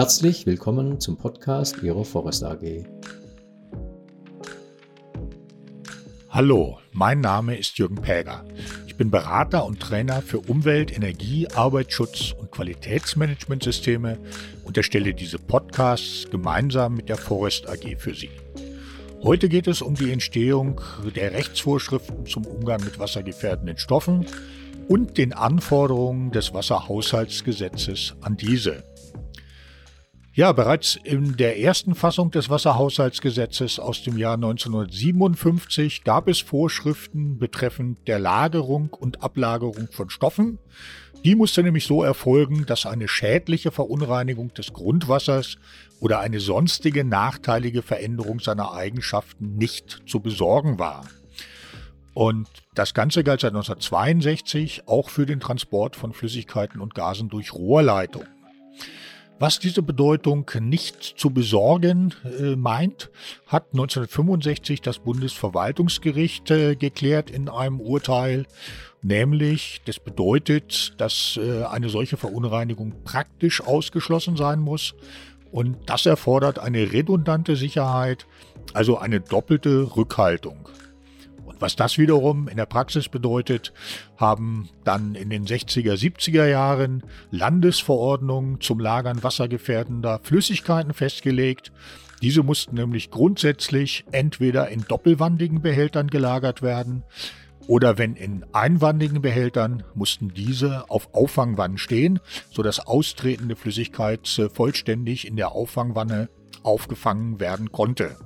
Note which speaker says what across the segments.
Speaker 1: Herzlich willkommen zum Podcast Ihrer Forest AG.
Speaker 2: Hallo, mein Name ist Jürgen Päger. Ich bin Berater und Trainer für Umwelt, Energie, Arbeitsschutz und Qualitätsmanagementsysteme und erstelle diese Podcasts gemeinsam mit der Forest AG für Sie. Heute geht es um die Entstehung der Rechtsvorschriften zum Umgang mit wassergefährdenden Stoffen und den Anforderungen des Wasserhaushaltsgesetzes an diese. Ja, bereits in der ersten Fassung des Wasserhaushaltsgesetzes aus dem Jahr 1957 gab es Vorschriften betreffend der Lagerung und Ablagerung von Stoffen. Die musste nämlich so erfolgen, dass eine schädliche Verunreinigung des Grundwassers oder eine sonstige nachteilige Veränderung seiner Eigenschaften nicht zu besorgen war. Und das Ganze galt seit 1962 auch für den Transport von Flüssigkeiten und Gasen durch Rohrleitung. Was diese Bedeutung nicht zu besorgen äh, meint, hat 1965 das Bundesverwaltungsgericht äh, geklärt in einem Urteil, nämlich das bedeutet, dass äh, eine solche Verunreinigung praktisch ausgeschlossen sein muss und das erfordert eine redundante Sicherheit, also eine doppelte Rückhaltung. Was das wiederum in der Praxis bedeutet, haben dann in den 60er, 70er Jahren Landesverordnungen zum Lagern wassergefährdender Flüssigkeiten festgelegt. Diese mussten nämlich grundsätzlich entweder in doppelwandigen Behältern gelagert werden oder wenn in einwandigen Behältern mussten diese auf Auffangwannen stehen, sodass austretende Flüssigkeit vollständig in der Auffangwanne aufgefangen werden konnte.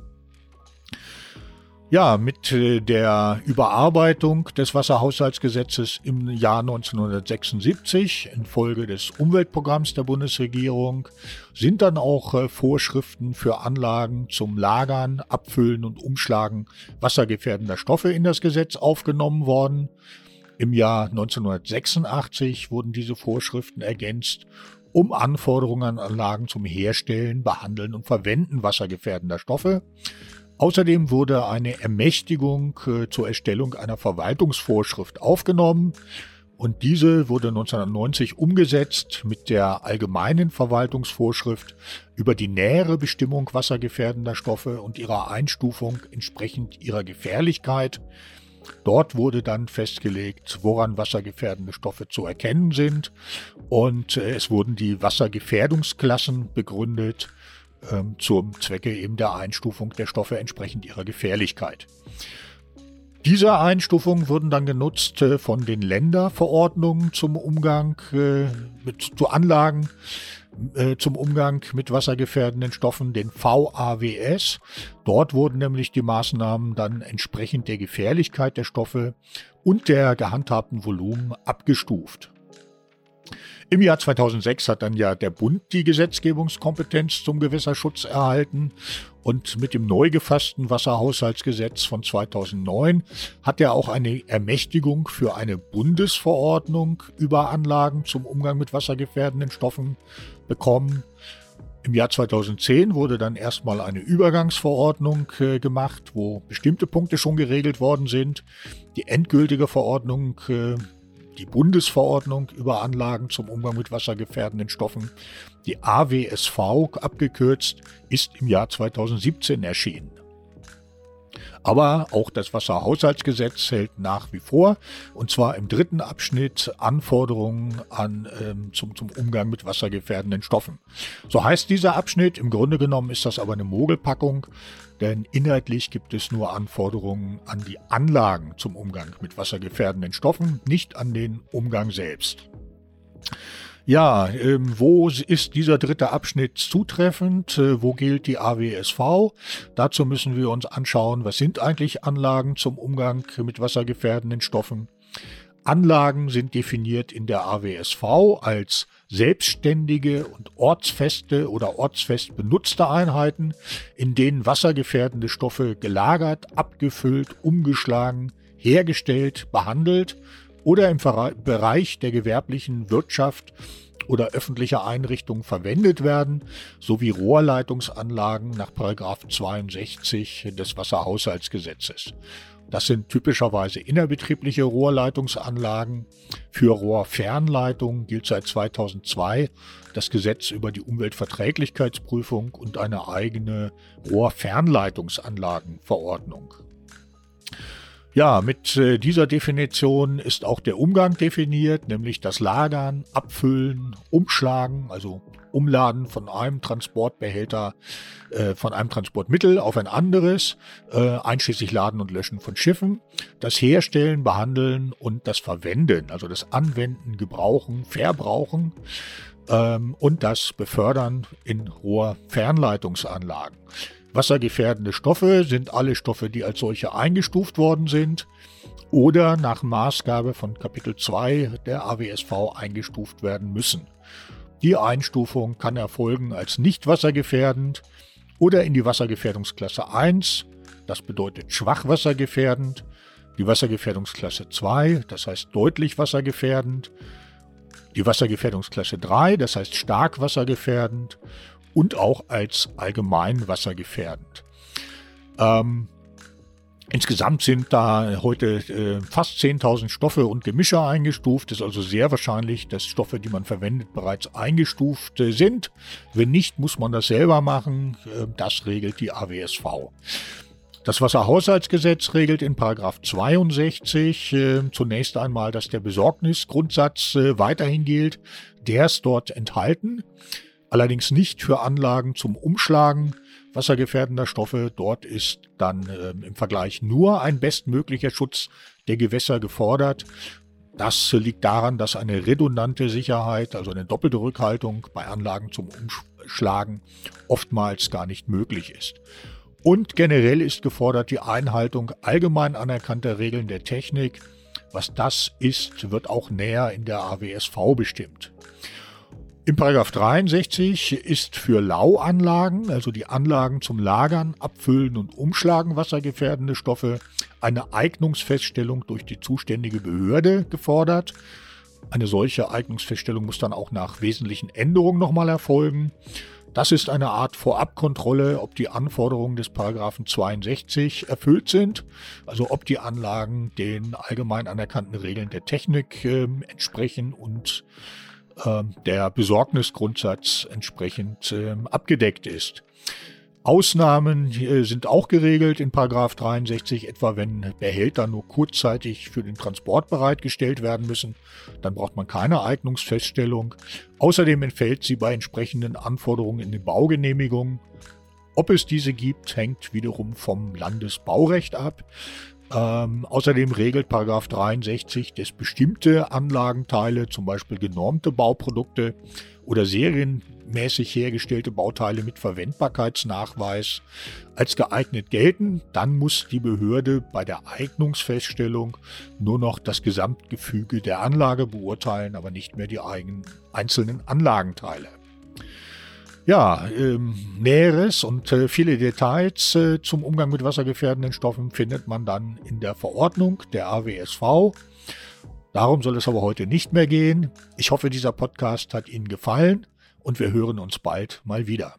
Speaker 2: Ja, mit äh, der Überarbeitung des Wasserhaushaltsgesetzes im Jahr 1976 infolge des Umweltprogramms der Bundesregierung sind dann auch äh, Vorschriften für Anlagen zum Lagern, Abfüllen und Umschlagen wassergefährdender Stoffe in das Gesetz aufgenommen worden. Im Jahr 1986 wurden diese Vorschriften ergänzt um Anforderungen an Anlagen zum Herstellen, Behandeln und Verwenden wassergefährdender Stoffe. Außerdem wurde eine Ermächtigung äh, zur Erstellung einer Verwaltungsvorschrift aufgenommen. Und diese wurde 1990 umgesetzt mit der allgemeinen Verwaltungsvorschrift über die nähere Bestimmung wassergefährdender Stoffe und ihrer Einstufung entsprechend ihrer Gefährlichkeit. Dort wurde dann festgelegt, woran wassergefährdende Stoffe zu erkennen sind. Und äh, es wurden die Wassergefährdungsklassen begründet ähm, zum Zwecke eben der Einstufung der Stoffe entsprechend ihrer Gefährlichkeit. Diese Einstufungen wurden dann genutzt äh, von den Länderverordnungen zum Umgang äh, mit zu Anlagen äh, zum Umgang mit wassergefährdenden Stoffen, den VAWS. Dort wurden nämlich die Maßnahmen dann entsprechend der Gefährlichkeit der Stoffe und der gehandhabten Volumen abgestuft. Im Jahr 2006 hat dann ja der Bund die Gesetzgebungskompetenz zum Gewässerschutz erhalten und mit dem neu gefassten Wasserhaushaltsgesetz von 2009 hat er auch eine Ermächtigung für eine Bundesverordnung über Anlagen zum Umgang mit wassergefährdenden Stoffen bekommen. Im Jahr 2010 wurde dann erstmal eine Übergangsverordnung äh, gemacht, wo bestimmte Punkte schon geregelt worden sind. Die endgültige Verordnung äh, die Bundesverordnung über Anlagen zum Umgang mit wassergefährdenden Stoffen, die AWSV abgekürzt, ist im Jahr 2017 erschienen. Aber auch das Wasserhaushaltsgesetz hält nach wie vor, und zwar im dritten Abschnitt Anforderungen an, ähm, zum, zum Umgang mit wassergefährdenden Stoffen. So heißt dieser Abschnitt, im Grunde genommen ist das aber eine Mogelpackung, denn inhaltlich gibt es nur Anforderungen an die Anlagen zum Umgang mit wassergefährdenden Stoffen, nicht an den Umgang selbst. Ja, ähm, wo ist dieser dritte Abschnitt zutreffend? Äh, wo gilt die AWSV? Dazu müssen wir uns anschauen, was sind eigentlich Anlagen zum Umgang mit wassergefährdenden Stoffen? Anlagen sind definiert in der AWSV als selbstständige und ortsfeste oder ortsfest benutzte Einheiten, in denen wassergefährdende Stoffe gelagert, abgefüllt, umgeschlagen, hergestellt, behandelt oder im Bereich der gewerblichen Wirtschaft oder öffentliche Einrichtungen verwendet werden, sowie Rohrleitungsanlagen nach 62 des Wasserhaushaltsgesetzes. Das sind typischerweise innerbetriebliche Rohrleitungsanlagen. Für Rohrfernleitungen gilt seit 2002 das Gesetz über die Umweltverträglichkeitsprüfung und eine eigene Rohrfernleitungsanlagenverordnung. Ja, mit äh, dieser Definition ist auch der Umgang definiert, nämlich das Lagern, Abfüllen, Umschlagen, also Umladen von einem Transportbehälter, äh, von einem Transportmittel auf ein anderes, äh, einschließlich Laden und Löschen von Schiffen, das Herstellen, Behandeln und das Verwenden, also das Anwenden, Gebrauchen, Verbrauchen ähm, und das Befördern in Rohrfernleitungsanlagen. Wassergefährdende Stoffe sind alle Stoffe, die als solche eingestuft worden sind oder nach Maßgabe von Kapitel 2 der AWSV eingestuft werden müssen. Die Einstufung kann erfolgen als nicht wassergefährdend oder in die Wassergefährdungsklasse 1, das bedeutet schwach wassergefährdend, die Wassergefährdungsklasse 2, das heißt deutlich wassergefährdend, die Wassergefährdungsklasse 3, das heißt stark wassergefährdend und auch als allgemein wassergefährdend. Ähm, insgesamt sind da heute äh, fast 10.000 Stoffe und Gemische eingestuft. Es ist also sehr wahrscheinlich, dass Stoffe, die man verwendet, bereits eingestuft äh, sind. Wenn nicht, muss man das selber machen. Äh, das regelt die AWSV. Das Wasserhaushaltsgesetz regelt in 62 äh, zunächst einmal, dass der Besorgnisgrundsatz äh, weiterhin gilt. Der ist dort enthalten allerdings nicht für Anlagen zum Umschlagen wassergefährdender Stoffe. Dort ist dann äh, im Vergleich nur ein bestmöglicher Schutz der Gewässer gefordert. Das liegt daran, dass eine redundante Sicherheit, also eine doppelte Rückhaltung bei Anlagen zum Umschlagen oftmals gar nicht möglich ist. Und generell ist gefordert die Einhaltung allgemein anerkannter Regeln der Technik. Was das ist, wird auch näher in der AWSV bestimmt. Im Paragraph 63 ist für Lauanlagen, also die Anlagen zum Lagern, Abfüllen und Umschlagen wassergefährdende Stoffe, eine Eignungsfeststellung durch die zuständige Behörde gefordert. Eine solche Eignungsfeststellung muss dann auch nach wesentlichen Änderungen nochmal erfolgen. Das ist eine Art Vorabkontrolle, ob die Anforderungen des Paragraphen 62 erfüllt sind, also ob die Anlagen den allgemein anerkannten Regeln der Technik äh, entsprechen und der Besorgnisgrundsatz entsprechend ähm, abgedeckt ist. Ausnahmen äh, sind auch geregelt in 63, etwa wenn Behälter nur kurzzeitig für den Transport bereitgestellt werden müssen, dann braucht man keine Eignungsfeststellung. Außerdem entfällt sie bei entsprechenden Anforderungen in den Baugenehmigungen. Ob es diese gibt, hängt wiederum vom Landesbaurecht ab. Ähm, außerdem regelt 63, dass bestimmte Anlagenteile, zum Beispiel genormte Bauprodukte oder serienmäßig hergestellte Bauteile mit Verwendbarkeitsnachweis als geeignet gelten. Dann muss die Behörde bei der Eignungsfeststellung nur noch das Gesamtgefüge der Anlage beurteilen, aber nicht mehr die eigenen einzelnen Anlagenteile. Ja, ähm, Näheres und äh, viele Details äh, zum Umgang mit wassergefährdenden Stoffen findet man dann in der Verordnung der AWSV. Darum soll es aber heute nicht mehr gehen. Ich hoffe, dieser Podcast hat Ihnen gefallen und wir hören uns bald mal wieder.